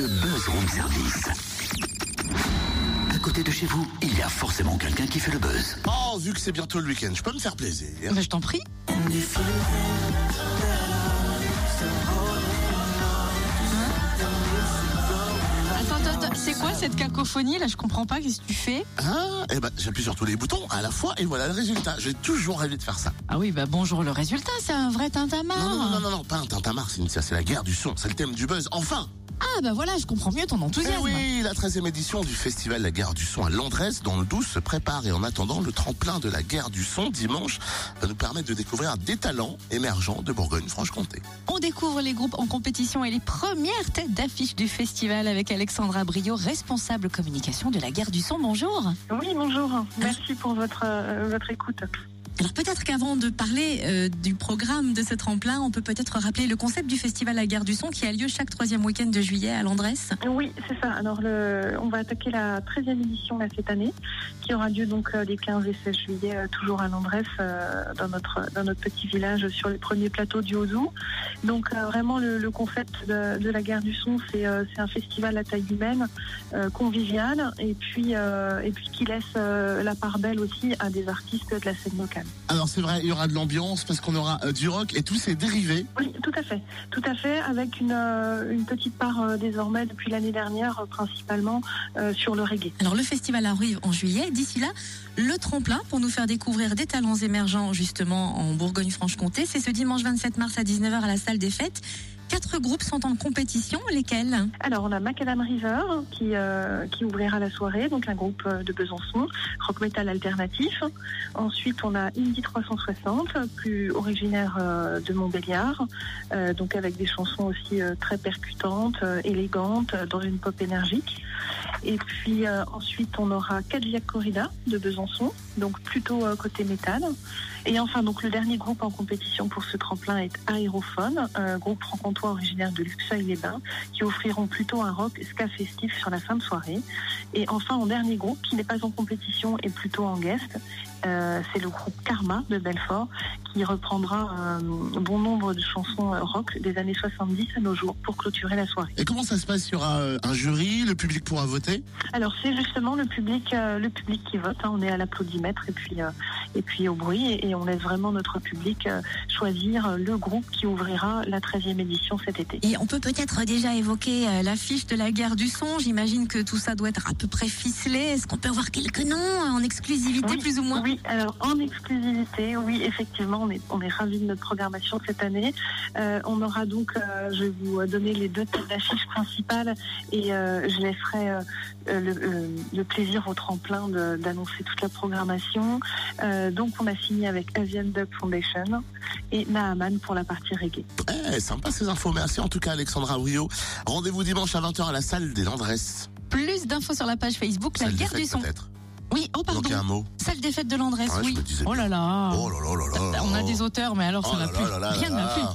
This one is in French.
le Buzz Room Service. À côté de chez vous, il y a forcément quelqu'un qui fait le buzz. Oh, vu que c'est bientôt le week-end, je peux me faire plaisir. Bah, je t'en prie. Attends, attends, attends, c'est quoi cette cacophonie là? Je comprends pas, qu'est-ce que tu fais? Ah, eh ben, j'appuie sur tous les boutons à la fois et voilà le résultat. J'ai toujours rêvé de faire ça. Ah oui, bah bonjour le résultat, c'est un vrai tintamarre. Non, non, non, non, non, pas un tintamarre, Cynthia, c'est la guerre du son, c'est le thème du buzz. Enfin Ah bah voilà, je comprends mieux ton Eh enthousiasme. oui, la 13e édition du festival La Guerre du Son à Landresse, dans le 12, se prépare et en attendant, le tremplin de la Guerre du Son dimanche va nous permettre de découvrir des talents émergents de Bourgogne-Franche-Comté. On découvre les groupes en compétition et les premières têtes d'affiche du festival avec Alexandra Brio, responsable communication de la guerre du son. Bonjour. Oui, bonjour. Merci pour votre, euh, votre écoute. Alors peut-être qu'avant de parler euh, du programme de ce tremplin, on peut peut-être rappeler le concept du festival La Guerre du Son qui a lieu chaque troisième week-end de juillet à Landresse. Oui, c'est ça. Alors, on va attaquer la 13e édition cette année, qui aura lieu donc euh, les 15 et 16 juillet, euh, toujours à Landresse, dans, notre, dans notre petit village sur les premiers plateaux du Haut-Zout. Donc, vraiment, le, concept de, la Guerre du Son, c'est un festival à taille humaine, convivial, et puis, et puis qui laisse la part belle aussi à des artistes de la scène locale. Alors c'est vrai, il y aura de l'ambiance parce qu'on aura euh, du rock et tous ses dérivés. Oui, tout à fait, tout à fait, avec une, euh, une petite part euh, désormais depuis l'année dernière, euh, principalement euh, sur le reggae. Alors le festival arrive en juillet. D'ici là, le tremplin pour nous faire découvrir des talents émergents justement en Bourgogne-Franche-Comté, c'est ce dimanche 27 mars à 19h à la salle des fêtes. Quatre groupes sont en compétition, lesquels Alors on a Macadam River qui, euh, qui ouvrira la soirée, donc un groupe euh, de Besançon, rock metal alternatif. Ensuite on a Indie 360, plus originaire euh, de Montbéliard, euh, donc avec des chansons aussi euh, très percutantes, élégantes, dans une pop énergique. Et puis euh, ensuite on aura Cadillac Corrida de Besançon, donc plutôt euh, côté métal. Et enfin donc le dernier groupe en compétition pour ce tremplin est Aérophone, un groupe franc-comtois originaire de Luxeuil-les-Bains, qui offriront plutôt un rock ska festif sur la fin de soirée. Et enfin en dernier groupe qui n'est pas en compétition et plutôt en guest, euh, c'est le groupe Karma de Belfort qui reprendra un bon nombre de chansons euh, rock des années 70 à nos jours pour clôturer la soirée. Et comment ça se passe? Il y aura euh, un jury, le public pourra voter? Alors c'est justement le public, euh, le public qui vote. hein. On est à l'applaudimètre et puis euh, et puis au bruit et, et on laisse vraiment notre public euh, choisir euh, le groupe qui ouvrira la 13e édition cet été. Et on peut peut-être déjà évoquer euh, l'affiche de la guerre du son. J'imagine que tout ça doit être à peu près ficelé. Est-ce qu'on peut avoir quelques noms euh, en exclusivité Oui, plus ou moins? Oui, alors en exclusivité, oui, effectivement, on est, on est ravis de notre programmation cette année. Euh, on aura donc, euh, je vais vous donner les deux têtes d'affiche principales et euh, je laisserai le, le plaisir au tremplin d'annoncer toute la programmation. Euh, donc on a signé avec Asian Dub Foundation et Naaman pour la partie reggae. Eh, sympa ces infos. Merci en tout cas Alexandra Brio. Rendez-vous dimanche à 20h à la salle des Landresses. Plus d'infos sur la page Facebook La Salle guerre du son. Oui, oh pardon. Donc un mot. Des fêtes de Landresse, Ouais, je oui. me disais Oh là là. Oh là là là là. On a des auteurs, mais alors Oh ça là n'a là plus. là là Rien ne là plus. là.